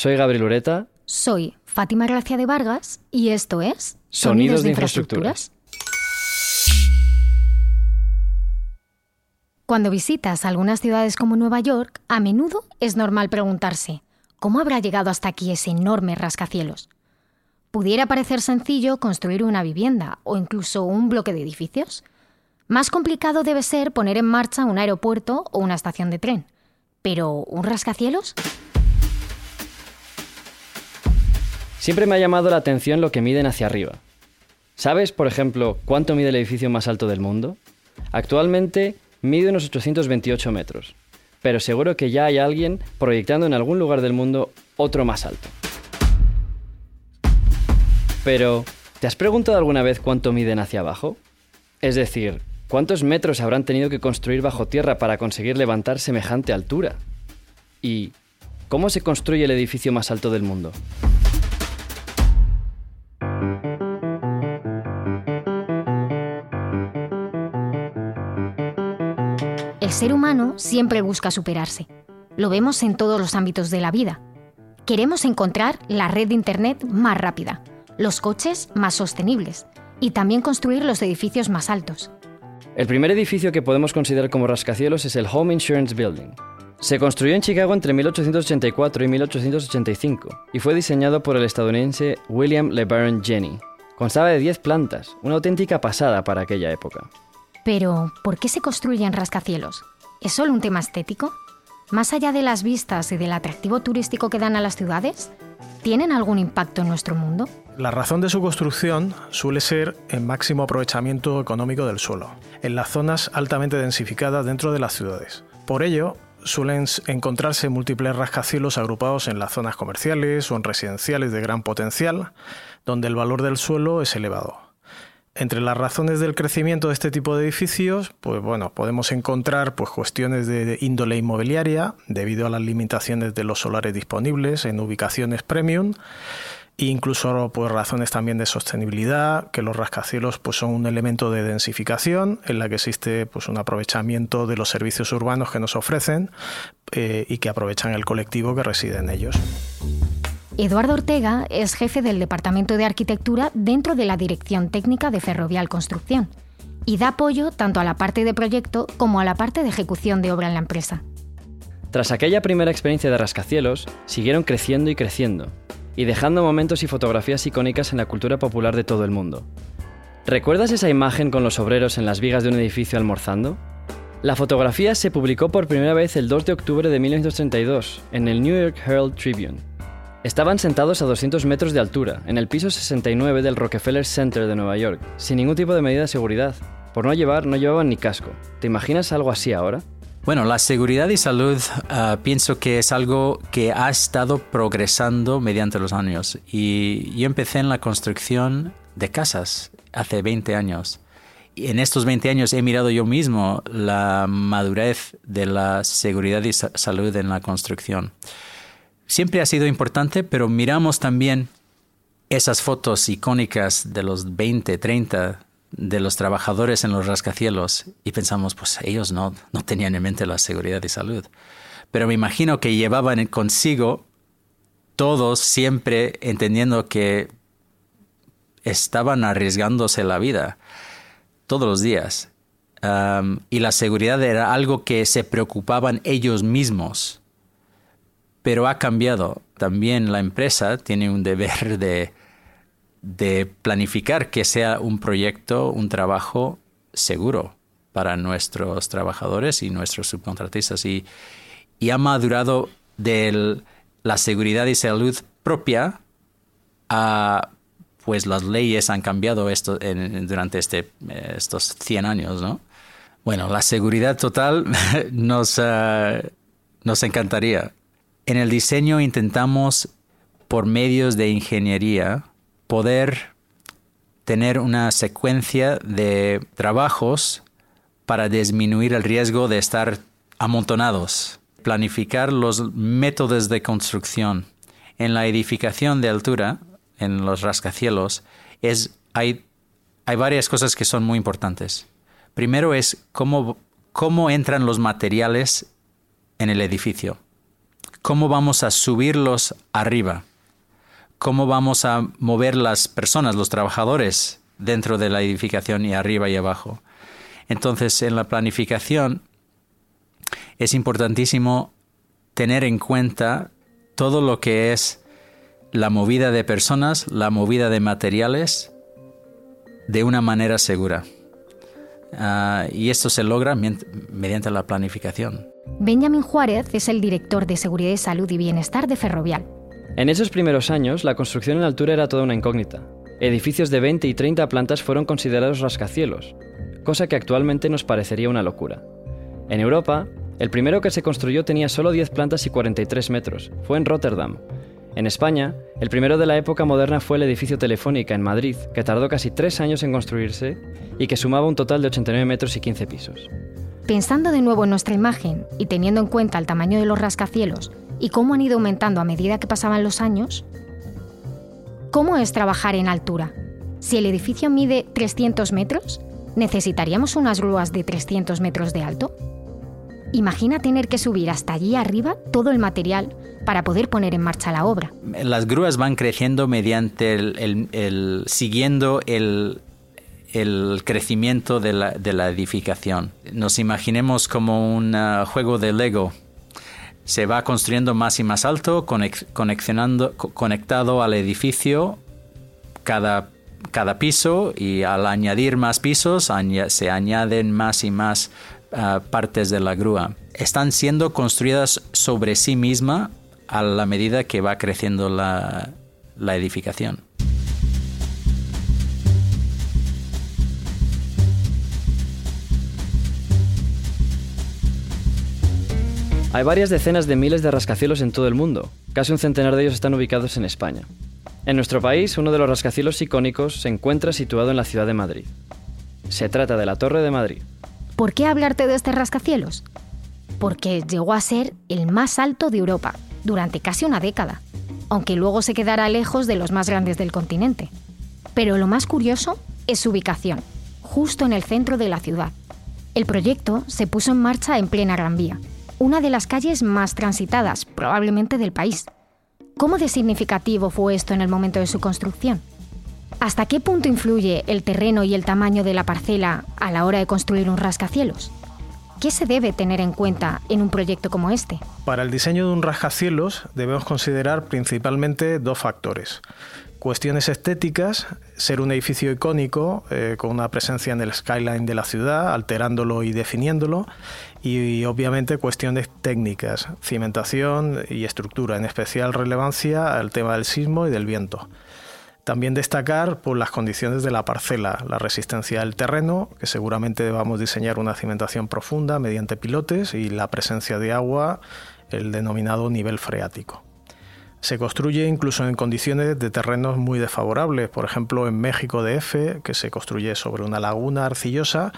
Soy Gabriel Ureta. Soy Fátima Gracia de Vargas y esto es Sonidos, de, infraestructuras. Cuando visitas algunas ciudades como Nueva York, a menudo es normal preguntarse, ¿cómo habrá llegado hasta aquí ese enorme rascacielos? Pudiera parecer sencillo construir una vivienda o incluso un bloque de edificios. Más complicado debe ser poner en marcha un aeropuerto o una estación de tren. Pero, ¿un rascacielos? Siempre me ha llamado la atención lo que miden hacia arriba. ¿Sabes, por ejemplo, cuánto mide el edificio más alto del mundo? Actualmente mide unos 828 metros, pero seguro que ya hay alguien proyectando en algún lugar del mundo otro más alto. Pero, ¿te has preguntado alguna vez cuánto miden hacia abajo? Es decir, ¿cuántos metros habrán tenido que construir bajo tierra para conseguir levantar semejante altura? ¿Y cómo se construye el edificio más alto del mundo? Ser humano siempre busca superarse. Lo vemos en todos los ámbitos de la vida. Queremos encontrar la red de Internet más rápida, los coches más sostenibles y también construir los edificios más altos. El primer edificio que podemos considerar como rascacielos es el Home Insurance Building. Se construyó en Chicago entre 1884 y 1885 y fue diseñado por el estadounidense William LeBaron Jenney. Constaba de 10 plantas, una auténtica pasada para aquella época. Pero, ¿por qué se construyen rascacielos? ¿Es solo un tema estético? Más allá de las vistas y del atractivo turístico que dan a las ciudades, ¿tienen algún impacto en nuestro mundo? La razón de su construcción suele ser el máximo aprovechamiento económico del suelo, en las zonas altamente densificadas dentro de las ciudades. Por ello, suelen encontrarse múltiples rascacielos agrupados en las zonas comerciales o en residenciales de gran potencial, donde el valor del suelo es elevado. Entre las razones del crecimiento de este tipo de edificios, pues bueno, podemos encontrar pues cuestiones de índole inmobiliaria debido a las limitaciones de los solares disponibles en ubicaciones premium e incluso pues razones también de sostenibilidad, que los rascacielos pues son un elemento de densificación en la que existe pues un aprovechamiento de los servicios urbanos que nos ofrecen eh, y que aprovechan el colectivo que reside en ellos. Eduardo Ortega es jefe del Departamento de Arquitectura dentro de la Dirección Técnica de Ferrovial Construcción y da apoyo tanto a la parte de proyecto como a la parte de ejecución de obra en la empresa. Tras aquella primera experiencia de rascacielos, siguieron creciendo y creciendo, y dejando momentos y fotografías icónicas en la cultura popular de todo el mundo. ¿Recuerdas esa imagen con los obreros en las vigas de un edificio almorzando? La fotografía se publicó por primera vez el 2 de octubre de 1932 en el New York Herald Tribune Estaban sentados a 200 metros de altura, en el piso 69 del Rockefeller Center de Nueva York, sin ningún tipo de medida de seguridad. Por no llevar, no llevaban ni casco. ¿Te imaginas algo así ahora? Bueno, la seguridad y salud ah, pienso que es algo que ha estado progresando mediante los años. Y yo empecé en la construcción de casas hace 20 años. Y en estos 20 años he mirado yo mismo la madurez de la seguridad y salud en la construcción siempre ha sido importante, pero miramos también esas fotos icónicas de los 20, 30 de los trabajadores en los rascacielos y pensamos, pues ellos no, no tenían en mente la seguridad y salud. Pero me imagino que llevaban consigo todos siempre entendiendo que estaban arriesgándose la vida todos los días. y la seguridad era algo que se preocupaban ellos mismos pero ha cambiado. También la empresa tiene un deber de, planificar que sea un proyecto, un trabajo seguro para nuestros trabajadores y nuestros subcontratistas y, y ha madurado de la seguridad y salud propia a pues las leyes han cambiado esto durante este, estos 100 años, ¿no? Bueno, la seguridad total nos, eh, nos encantaría. En el diseño intentamos, por medios de ingeniería, poder tener una secuencia de trabajos para disminuir el riesgo de estar amontonados, planificar los métodos de construcción. En la edificación de altura, en los rascacielos, es, hay, hay varias cosas que son muy importantes. Primero es cómo, cómo entran los materiales en el edificio cómo vamos a subirlos arriba, cómo vamos a mover las personas, los trabajadores dentro de la edificación y arriba y abajo. Entonces, en la planificación es importantísimo tener en cuenta todo lo que es la movida de personas, la movida de materiales de una manera segura. Ah, y esto se logra mediante la planificación. Benjamin Juárez es el director de Seguridad Salud y Bienestar de Ferrovial. En esos primeros años, la construcción en altura era toda una incógnita. Edificios de 20 y 30 plantas fueron considerados rascacielos, cosa que actualmente nos parecería una locura. En Europa, el primero que se construyó tenía solo 10 plantas y 43 metros. Fue en Rotterdam. En España, el primero de la época moderna fue el edificio Telefónica en Madrid, que tardó casi tres años en construirse y que sumaba un total de 89 metros y 15 pisos. Pensando de nuevo en nuestra imagen y teniendo en cuenta el tamaño de los rascacielos y cómo han ido aumentando a medida que pasaban los años, ¿cómo es trabajar en altura? Si el edificio mide 300 metros, ¿necesitaríamos unas grúas de 300 metros de alto? Imagina tener que subir hasta allí arriba todo el material para poder poner en marcha la obra. Las grúas van creciendo mediante el, siguiendo el, crecimiento de la, edificación. Nos imaginemos como un uh, juego de Lego. Se va construyendo más y más alto, coneccionando, conectado al edificio cada, cada piso y al añadir más pisos se añaden más y más partes de la grúa. Están siendo construidas sobre sí misma a la medida que va creciendo la, la edificación. Hay varias decenas de miles de rascacielos en todo el mundo. Casi un centenar de ellos están ubicados en España. En nuestro país, uno de los rascacielos icónicos se encuentra situado en la ciudad de Madrid. Se trata de la Torre de Madrid. ¿Por qué hablarte de este rascacielos? Porque llegó a ser el más alto de Europa durante casi una década, aunque luego se quedara lejos de los más grandes del continente. Pero lo más curioso es su ubicación, justo en el centro de la ciudad. El proyecto se puso en marcha en plena Gran Vía, una de las calles más transitadas probablemente del país. ¿Cómo de significativo fue esto en el momento de su construcción? ¿Hasta qué punto influye el terreno y el tamaño de la parcela a la hora de construir un rascacielos? ¿Qué se debe tener en cuenta en un proyecto como este? Para el diseño de un rascacielos debemos considerar principalmente dos factores. Cuestiones estéticas, ser un edificio icónico eh, con una presencia en el skyline de la ciudad, alterándolo y definiéndolo, y, obviamente cuestiones técnicas, cimentación y estructura, en especial relevancia al tema del sismo y del viento. También destacar por las condiciones de la parcela, la resistencia del terreno, que seguramente vamos diseñar una cimentación profunda mediante pilotes y la presencia de agua, el denominado nivel freático. Se construye incluso en condiciones de terrenos muy desfavorables, por ejemplo en México DF, que se construye sobre una laguna arcillosa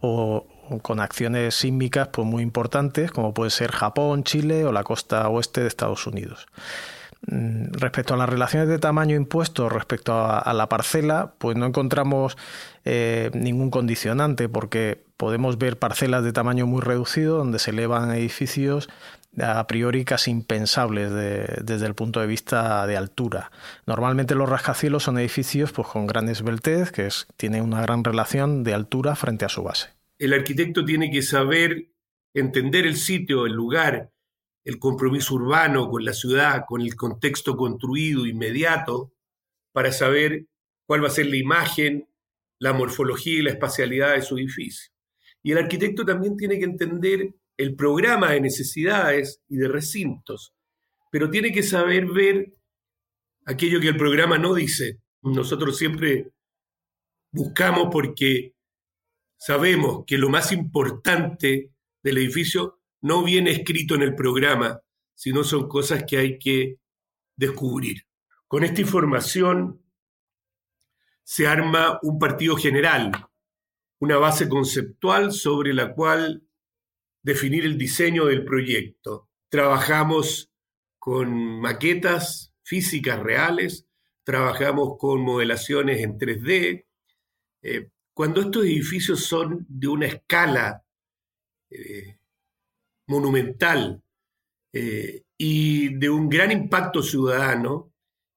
o, con acciones sísmicas pues, muy importantes, como puede ser Japón, Chile o la costa oeste de Estados Unidos. Mm, respecto a las relaciones de tamaño impuesto respecto a, la parcela, pues no encontramos eh, ningún condicionante porque podemos ver parcelas de tamaño muy reducido donde se elevan edificios a priori casi impensables desde el punto de vista de altura. Normalmente los rascacielos son edificios pues, con gran esbeltez que es, tienen una gran relación de altura frente a su base. El arquitecto tiene que saber entender el sitio, el lugar, el compromiso urbano con la ciudad, con el contexto construido inmediato, para saber cuál va a ser la imagen, la morfología y la espacialidad de su edificio. Y el arquitecto también tiene que entender el programa de necesidades y de recintos, pero tiene que saber ver aquello que el programa no dice. Nosotros siempre buscamos porque sabemos que lo más importante del edificio no viene escrito en el programa, sino son cosas que hay que descubrir. Con esta información se arma un partido general, una base conceptual sobre la cual definir el diseño del proyecto. Trabajamos con maquetas físicas reales, trabajamos con modelaciones en 3D. Eh, cuando estos edificios son de una escala eh, monumental eh, y de un gran impacto ciudadano,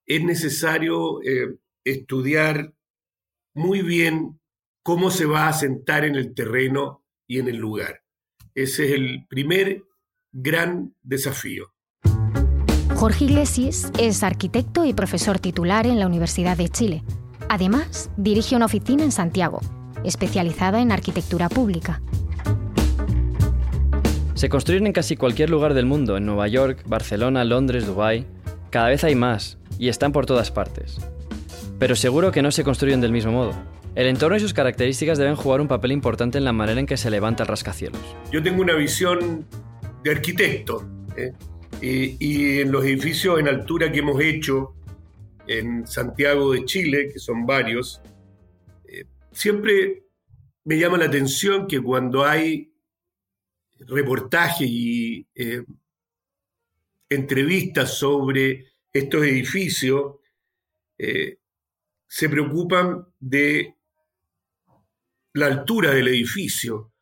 es necesario eh, estudiar muy bien cómo se va a sentar en el terreno y en el lugar. Ese es el primer gran desafío. Jorge Iglesias es arquitecto y profesor titular en la Universidad de Chile. Además, dirige una oficina en Santiago, especializada en arquitectura pública. Se construyen en casi cualquier lugar del mundo, en Nueva York, Barcelona, Londres, Dubái. Cada vez hay más, y están por todas partes. Pero seguro que no se construyen del mismo modo. El entorno y sus características deben jugar un papel importante en la manera en que se levanta el rascacielos. Yo tengo una visión de arquitecto, ¿eh? y, en los edificios en altura que hemos hecho en Santiago de Chile, que son varios, eh, siempre me llama la atención que cuando hay reportajes y eh, entrevistas sobre estos edificios, se preocupan de la altura del edificio,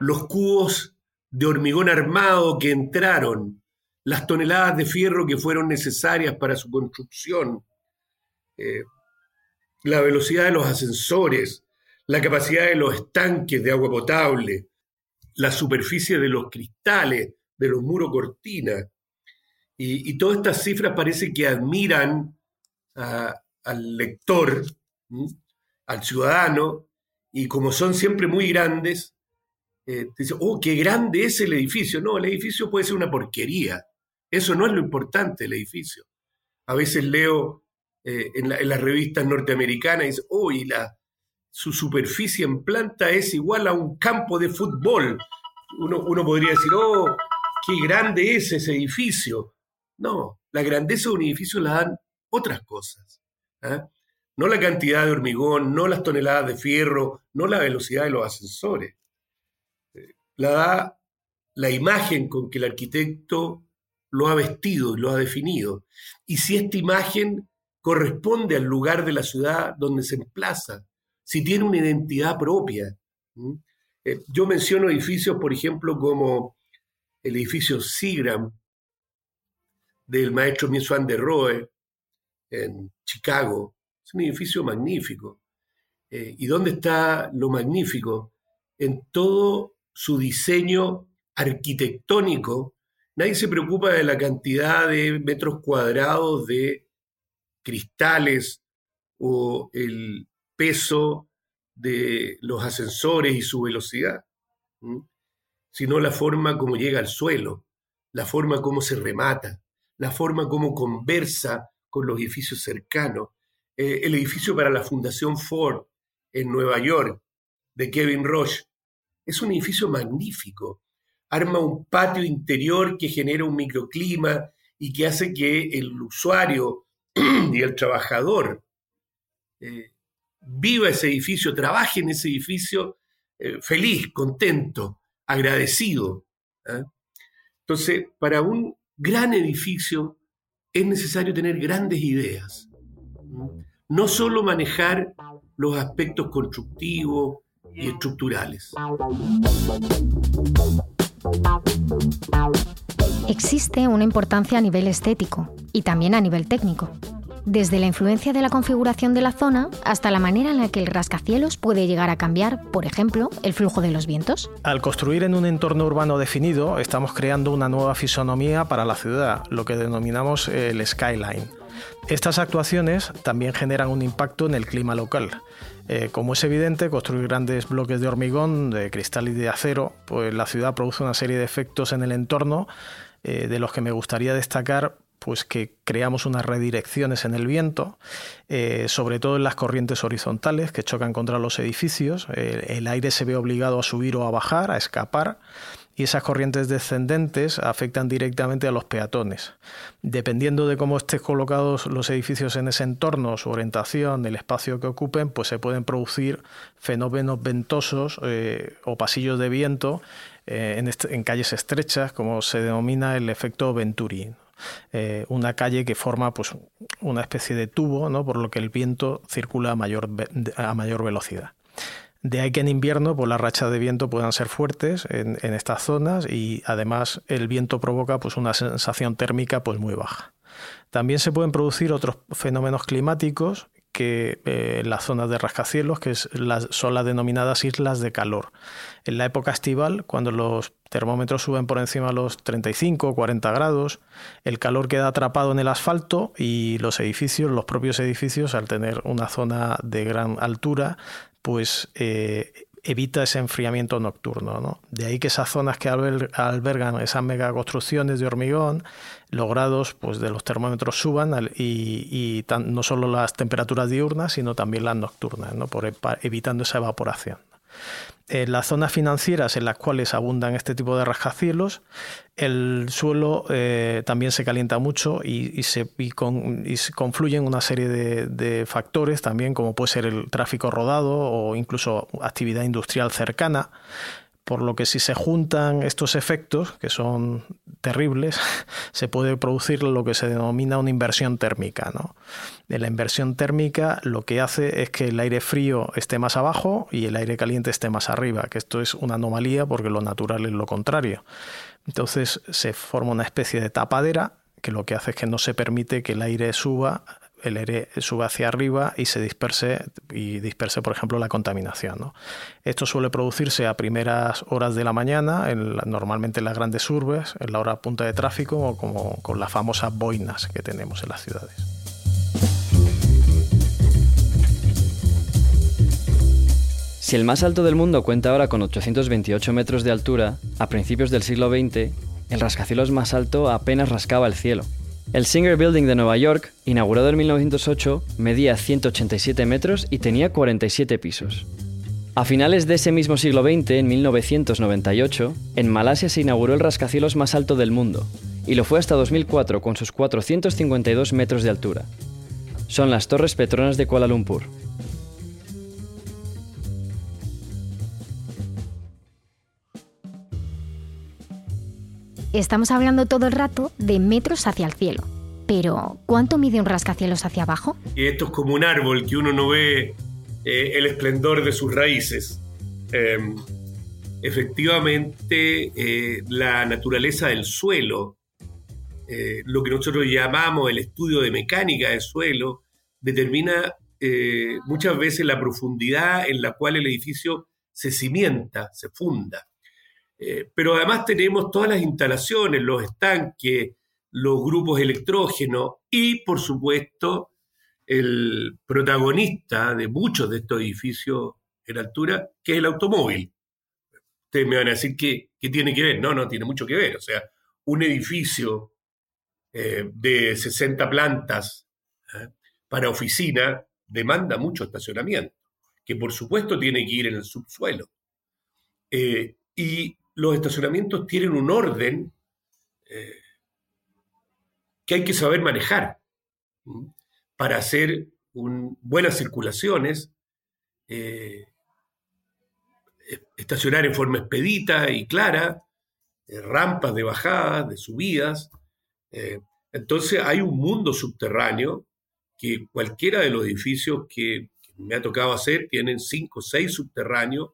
los cubos de hormigón armado que entraron, las toneladas de fierro que fueron necesarias para su construcción, eh, la velocidad de los ascensores, la capacidad de los estanques de agua potable, la superficie de los cristales, de los muros cortina. Y, todas estas cifras parece que admiran al lector, al ciudadano, y como son siempre muy grandes, eh, dice, oh, qué grande es el edificio. No, el edificio puede ser una porquería. Eso no es lo importante del edificio. A veces leo eh, en, las revistas norteamericanas dice, y la, su superficie en planta es igual a un campo de fútbol. Uno, uno podría decir, oh, qué grande es ese edificio. No, la grandeza de un edificio la dan otras cosas. ¿ah? no la cantidad de hormigón, no las toneladas de fierro, no la velocidad de los ascensores. Eh, la da la imagen con que el arquitecto lo ha vestido y lo ha definido. Y si esta imagen corresponde al lugar de la ciudad donde se emplaza, si tiene una identidad propia. Eh, yo menciono edificios, por ejemplo, como el edificio Seagram del maestro Mies van der Rohe en Chicago, es un edificio magnífico. Eh, ¿Y dónde está lo magnífico? En todo su diseño arquitectónico. Nadie se preocupa de la cantidad de metros cuadrados de cristales o el peso de los ascensores y su velocidad, sino la forma como llega al suelo, la forma como se remata, la forma como conversa con los edificios cercanos, eh, el edificio para la Fundación Ford en Nueva York, de Kevin Roche. Es un edificio magnífico. Arma un patio interior que genera un microclima y que hace que el usuario y el trabajador eh, viva ese edificio, trabaje en ese edificio eh, feliz, contento, agradecido. ¿ah? Entonces, para un gran edificio es necesario tener grandes ideas no solo manejar los aspectos constructivos y estructurales. Existe una importancia a nivel estético y también a nivel técnico, desde la influencia de la configuración de la zona hasta la manera en la que el rascacielos puede llegar a cambiar, por ejemplo, el flujo de los vientos. Al construir en un entorno urbano definido, estamos creando una nueva fisonomía para la ciudad, lo que denominamos el skyline. Estas actuaciones también generan un impacto en el clima local. Eh, como es evidente, construir grandes bloques de hormigón, de cristal y de acero, pues la ciudad produce una serie de efectos en el entorno eh, de los que me gustaría destacar pues que creamos unas redirecciones en el viento, eh, sobre todo en las corrientes horizontales que chocan contra los edificios. el aire se ve obligado a subir o a bajar, a escapar y esas corrientes descendentes afectan directamente a los peatones. Dependiendo de cómo estén colocados los edificios en ese entorno, su orientación, el espacio que ocupen, pues se pueden producir fenómenos ventosos eh, o pasillos de viento eh, en, calles estrechas, como se denomina el efecto Venturi. Eh, una calle que forma pues, una especie de tubo, ¿no? por lo que el viento circula a mayor, a mayor velocidad. De ahí que en invierno pues, las rachas de viento puedan ser fuertes en, estas zonas y además el viento provoca pues, una sensación térmica pues, muy baja. También se pueden producir otros fenómenos climáticos que eh, las zonas de rascacielos, que son las denominadas islas de calor. En la época estival, cuando los termómetros suben por encima de los 35 o 40 grados, el calor queda atrapado en el asfalto y los edificios, los propios edificios, al tener una zona de gran altura, pues eh, evita ese enfriamiento nocturno. De ahí que esas zonas que albergan esas megaconstrucciones de hormigón, los grados pues, de los termómetros suban y, no solo las temperaturas diurnas, sino también las nocturnas, ¿no? Por, evitando esa evaporación. En las zonas financieras en las cuales abundan este tipo de rascacielos, el suelo eh, también se calienta mucho y, se, confluyen una serie de, factores también, como puede ser el tráfico rodado o incluso actividad industrial cercana. Por lo que si se juntan estos efectos, que son terribles, se puede producir lo que se denomina una inversión térmica. ¿no? la inversión térmica lo que hace es que el aire frío esté más abajo y el aire caliente esté más arriba, que esto es una anomalía porque lo natural es lo contrario. Entonces se forma una especie de tapadera que lo que hace es que no se permite que el aire suba el aire sube hacia arriba y se disperse y disperse, por ejemplo, la contaminación. Esto suele producirse a primeras horas de la mañana, normalmente en las grandes urbes, en la hora punta de tráfico o como con las famosas boinas que tenemos en las ciudades. Si el más alto del mundo cuenta ahora con 828 metros de altura, a principios del siglo XX, el rascacielos más alto apenas rascaba el cielo. El Singer Building de Nueva York, inaugurado en 1908, medía 187 metros y tenía 47 pisos. A finales de ese mismo siglo XX, en 1998, en Malasia se inauguró el rascacielos más alto del mundo, y lo fue hasta 2004 con sus 452 metros de altura. Son las Torres Petronas de Kuala Lumpur. Estamos hablando todo el rato de metros hacia el cielo. Pero, ¿cuánto mide un rascacielos hacia abajo? Esto es como un árbol que uno no ve eh, el esplendor de sus raíces. Em, efectivamente, eh, la naturaleza del suelo, eh, lo que nosotros llamamos el estudio de mecánica del suelo, determina muchas veces la profundidad en la cual el edificio se cimienta, se funda. Eh, pero además tenemos todas las instalaciones, los estanques, los grupos electrógenos y, por supuesto, el protagonista de muchos de estos edificios en altura, que es el automóvil. Ustedes me van a decir que, tiene que ver. No, no, tiene mucho que ver. O sea, un edificio eh, de 60 plantas ¿eh? para oficina demanda mucho estacionamiento, que por supuesto tiene que ir en el subsuelo. y los estacionamientos tienen un orden eh, que hay que saber manejar para hacer buenas circulaciones, eh, estacionar en forma expedita y clara, eh, rampas de bajadas, de subidas. entonces hay un mundo subterráneo que cualquiera de los edificios que, que me ha tocado hacer tienen cinco o seis subterráneos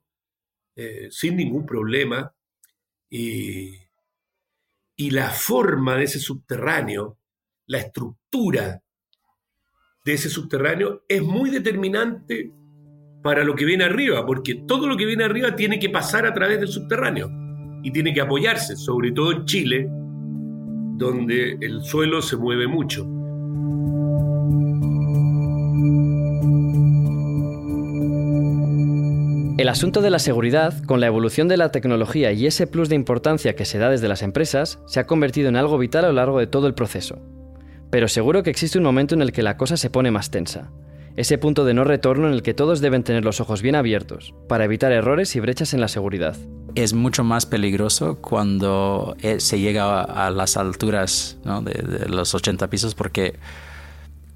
sin ningún problema y la forma de ese subterráneo, la estructura de ese subterráneo es muy determinante para lo que viene arriba, porque todo lo que viene arriba tiene que pasar a través del subterráneo y tiene que apoyarse, sobre todo en Chile, donde el suelo se mueve mucho. El asunto de la seguridad, con la evolución de la tecnología y ese plus de importancia que se da desde las empresas, se ha convertido en algo vital a lo largo de todo el proceso. Pero seguro que existe un momento en el que la cosa se pone más tensa. Ese punto de no retorno en el que todos deben tener los ojos bien abiertos, para evitar errores y brechas en la seguridad. Es mucho más peligroso cuando eh, se llega a las alturas de los 80 pisos porque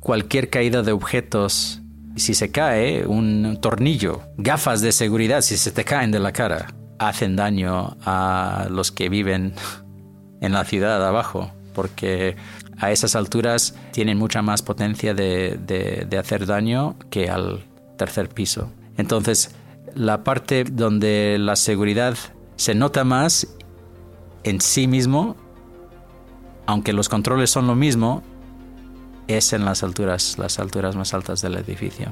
cualquier caída de objetos si se cae un tornillo, gafas de seguridad, si se te caen de la cara, hacen daño a los que viven en la ciudad abajo, porque a esas alturas tienen mucha más potencia de, hacer daño que al tercer piso. Entonces, la parte donde la seguridad se nota más en sí mismo, aunque los controles son lo mismo, es en las alturas, las alturas más altas del edificio.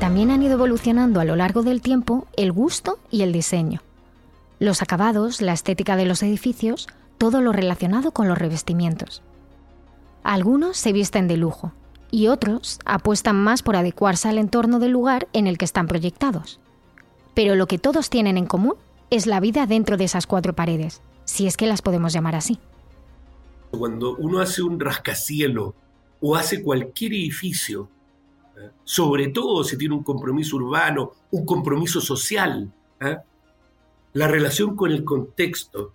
También han ido evolucionando a lo largo del tiempo el gusto y el diseño. Los acabados, la estética de los edificios, todo lo relacionado con los revestimientos. Algunos se visten de lujo y otros apuestan más por adecuarse al entorno del lugar en el que están proyectados. Pero lo que todos tienen en común es la vida dentro de esas cuatro paredes, si es que las podemos llamar así. Cuando uno hace un rascacielo o hace cualquier edificio, ¿eh? sobre todo si tiene un compromiso urbano, un compromiso social, ¿eh? la relación con el contexto,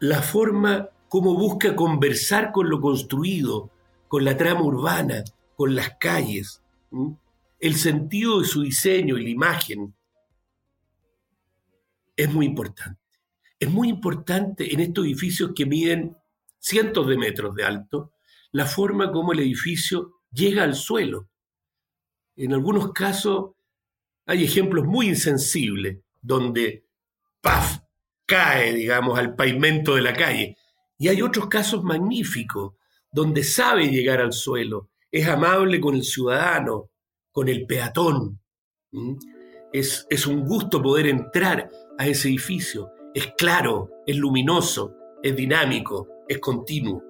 la forma como busca conversar con lo construido, con la trama urbana, con las calles, el sentido de su diseño y la imagen, es muy importante. Es muy importante en estos edificios que miden cientos de metros de alto, la forma como el edificio llega al suelo. En algunos casos hay ejemplos muy insensibles donde ¡paf! cae, digamos, al pavimento de la calle. Y hay otros casos magníficos donde sabe llegar al suelo, es amable con el ciudadano, con el peatón. Es, es un gusto poder entrar a ese edificio. Es claro, es luminoso, es dinámico, es continuo.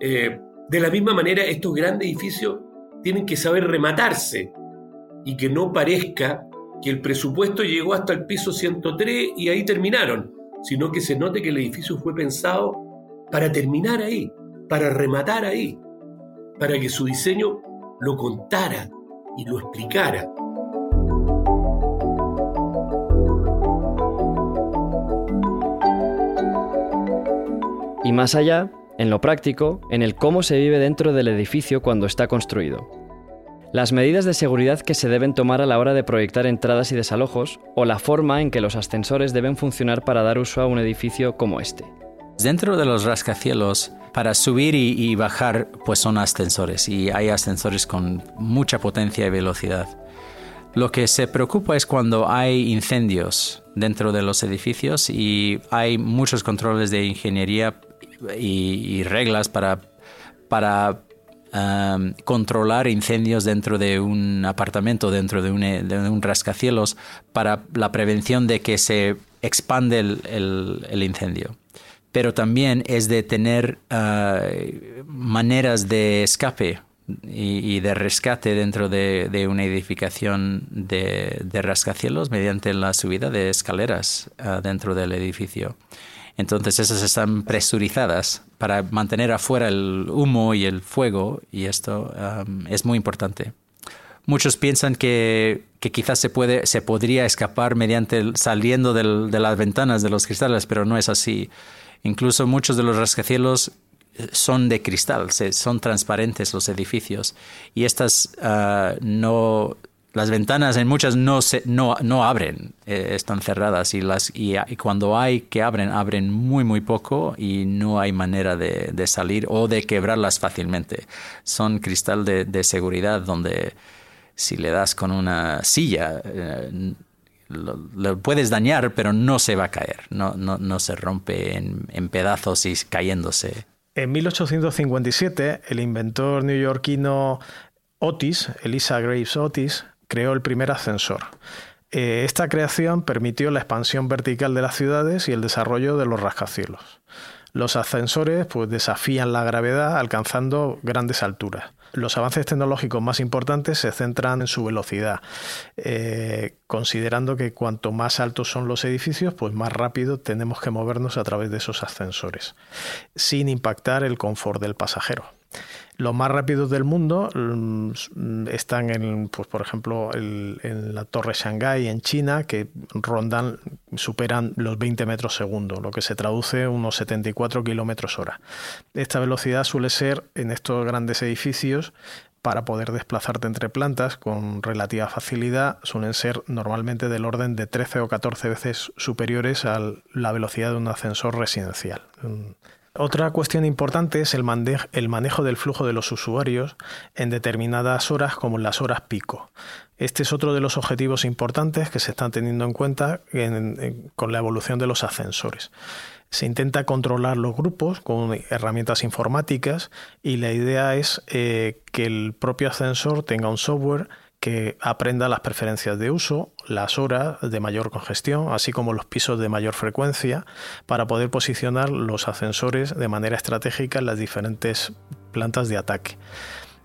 Eh, de la misma manera, estos grandes edificios tienen que saber rematarse y que no parezca que el presupuesto llegó hasta el piso 103 y ahí terminaron, sino que se note que el edificio fue pensado para terminar ahí, para rematar ahí, para que su diseño lo contara y lo explicara. Y más allá, en lo práctico, en el cómo se vive dentro del edificio cuando está construido. Las medidas de seguridad que se deben tomar a la hora de proyectar entradas y desalojos o la forma en que los ascensores deben funcionar para dar uso a un edificio como este. Dentro de los rascacielos, para subir y, bajar, pues son ascensores y hay ascensores con mucha potencia y velocidad. Lo que se preocupa es cuando hay incendios dentro de los edificios y hay muchos controles de ingeniería y, reglas para, para um, controlar incendios dentro de un apartamento, dentro de un, rascacielos, para la prevención de que se expande el, incendio. Pero también es de tener uh, maneras de escape y, de rescate dentro de, una edificación de, rascacielos mediante la subida de escaleras uh, dentro del edificio. Entonces esas están presurizadas para mantener afuera el humo y el fuego y esto es muy importante. Muchos piensan que, quizás se, puede, se podría escapar mediante saliendo de las ventanas de los cristales, pero no es así. Incluso muchos de los rascacielos eh, son de cristal, son transparentes los edificios y estas uh, no las ventanas en muchas no, se, no, no abren, eh, están cerradas y, las, y, cuando hay que abren, abren muy, muy poco y no hay manera de, de salir o de quebrarlas fácilmente. Son cristal de, de, seguridad donde si le das con una silla, eh, lo, puedes dañar, pero no se va a caer, no, no, no se rompe en, en pedazos y cayéndose. En 1857, el inventor neoyorquino Otis, Elisa Graves Otis, creó el primer ascensor. Eh, esta creación permitió la expansión vertical de las ciudades y el desarrollo de los rascacielos. Los ascensores pues, desafían la gravedad alcanzando grandes alturas. Los avances tecnológicos más importantes se centran en su velocidad, eh, considerando que cuanto más altos son los edificios, pues más rápido tenemos que movernos a través de esos ascensores, sin impactar el confort del pasajero. Los más rápidos del mundo mm, están en, pues, por ejemplo, en la Torre Shanghái en China, que rondan, superan los 20 metros segundo, lo que se traduce unos 74 kilómetros hora. Esta velocidad suele ser en estos grandes edificios para poder desplazarte entre plantas con relativa facilidad suelen ser normalmente del orden de 13 o 14 veces superiores a la velocidad de un ascensor residencial Otra cuestión importante es el, manejo del flujo de los usuarios en determinadas horas como en las horas pico. Este es otro de los objetivos importantes que se están teniendo en cuenta con la evolución de los ascensores. Se intenta controlar los grupos con herramientas informáticas y la idea es eh, que el propio ascensor tenga un software que aprenda las preferencias de uso, las horas de mayor congestión, así como los pisos de mayor frecuencia, para poder posicionar los ascensores de manera estratégica en las diferentes plantas de ataque.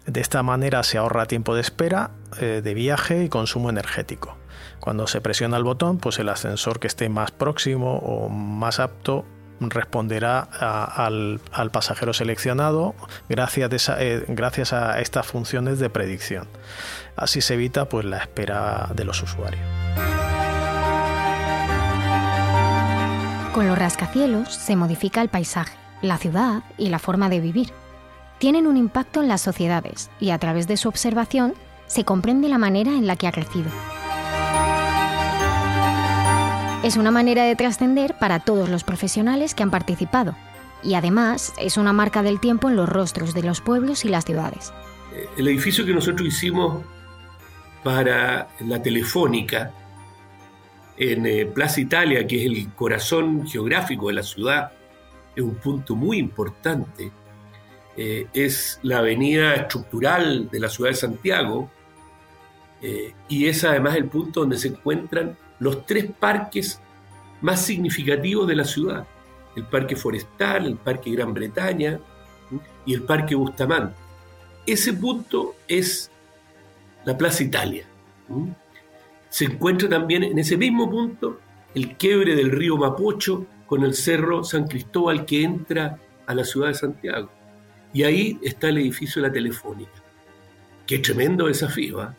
De esta manera se ahorra tiempo de espera, eh, de viaje y consumo energético. Cuando se presiona el botón, pues el ascensor que esté más próximo o más apto responderá al, pasajero seleccionado gracias, eh, gracias a estas funciones de predicción. Así se evita pues, la espera de los usuarios. Con los rascacielos se modifica el paisaje, la ciudad y la forma de vivir. Tienen un impacto en las sociedades y a través de su observación se comprende la manera en la que ha crecido. Es una manera de trascender para todos los profesionales que han participado y además es una marca del tiempo en los rostros de los pueblos y las ciudades. El edificio que nosotros hicimos para la telefónica en eh, Plaza Italia, que es el corazón geográfico de la ciudad, es un punto muy importante. Eh, es la avenida estructural de la ciudad de Santiago eh, y es además el punto donde se encuentran los tres parques más significativos de la ciudad. El Parque Forestal, el Parque Gran Bretaña y el Parque Bustamante. Ese punto es la Plaza Italia. Se encuentra también en ese mismo punto el quiebre del río Mapocho con el cerro San Cristóbal que entra a la ciudad de Santiago. Y ahí está el edificio de la Telefónica. Qué tremendo desafío. ¿ah?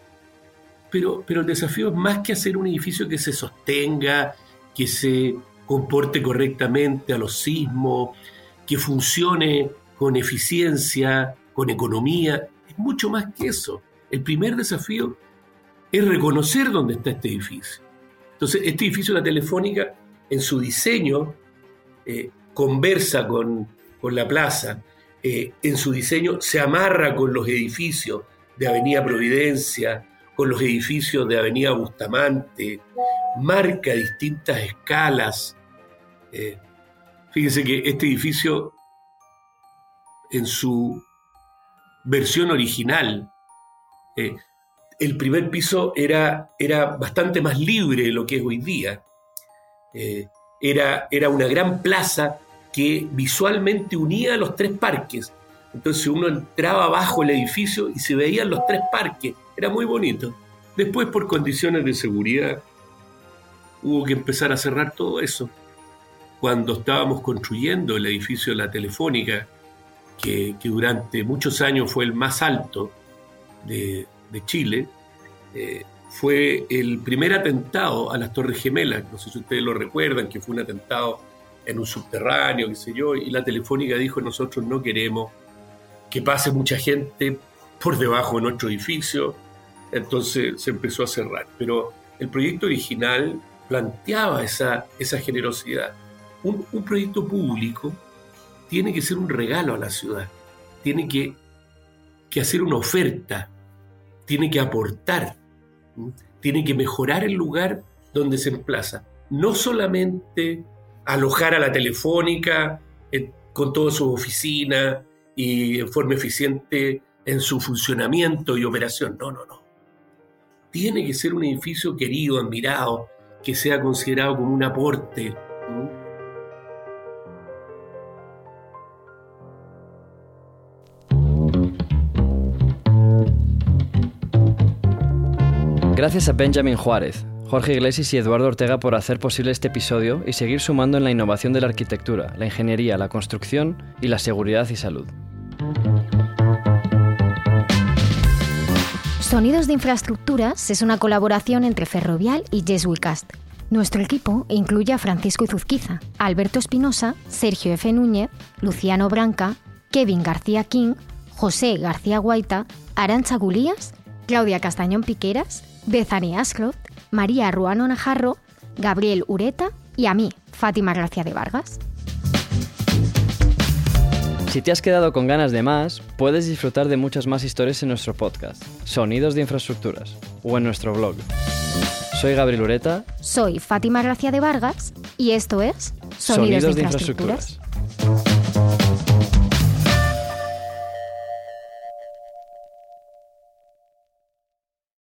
Pero, pero el desafío es más que hacer un edificio que se sostenga, que se comporte correctamente a los sismos, que funcione con eficiencia, con economía. Es mucho más que eso. El primer desafío es reconocer dónde está este edificio. Entonces, este edificio de la Telefónica, en su diseño, eh, conversa con, la plaza, eh, en su diseño se amarra con los edificios de Avenida Providencia, con los edificios de Avenida Bustamante, marca distintas escalas. Eh, fíjense que este edificio, en su versión original, eh, el primer piso era, era, bastante más libre de lo que es hoy día. Eh, era, era, una gran plaza que visualmente unía los tres parques. Entonces uno entraba abajo el edificio y se veían los tres parques. Era muy bonito. Después, por condiciones de seguridad, hubo que empezar a cerrar todo eso. Cuando estábamos construyendo el edificio de la Telefónica, que, durante muchos años fue el más alto de, Chile, eh, fue el primer atentado a las Torres Gemelas. No sé si ustedes lo recuerdan, que fue un atentado en un subterráneo, qué sé yo, y la Telefónica dijo, nosotros no queremos que pase mucha gente por debajo de nuestro edificio, entonces se empezó a cerrar. Pero el proyecto original planteaba esa, esa generosidad. Un, proyecto público tiene que ser un regalo a la ciudad, tiene que que hacer una oferta, tiene que aportar, tiene que mejorar el lugar donde se emplaza. No solamente alojar a la telefónica eh, con todas sus oficinas y en forma eficiente en su funcionamiento y operación. No, no, no. Tiene que ser un edificio querido, admirado, que sea considerado como un aporte. Gracias a Benjamin Juárez, Jorge Iglesias y Eduardo Ortega por hacer posible este episodio y seguir sumando en la innovación de la arquitectura, la ingeniería, la construcción y la seguridad y salud. Sonidos de Infraestructuras es una colaboración entre Ferrovial y Jesuicast. Nuestro equipo incluye a Francisco Izuzquiza, Alberto Espinosa, Sergio F. Núñez, Luciano Branca, Kevin García King, José García Guaita, Arancha Gulías, Claudia Castañón Piqueras, Bethany Ashcroft, María Ruano Najarro, Gabriel Ureta y a mí, Fátima Gracia de Vargas. Si te has quedado con ganas de más, puedes disfrutar de muchas más historias en nuestro podcast, Sonidos de Infraestructuras, o en nuestro blog. Soy Gabriel Ureta. Soy Fátima Gracia de Vargas y esto es Sonidos, de, infraestructuras.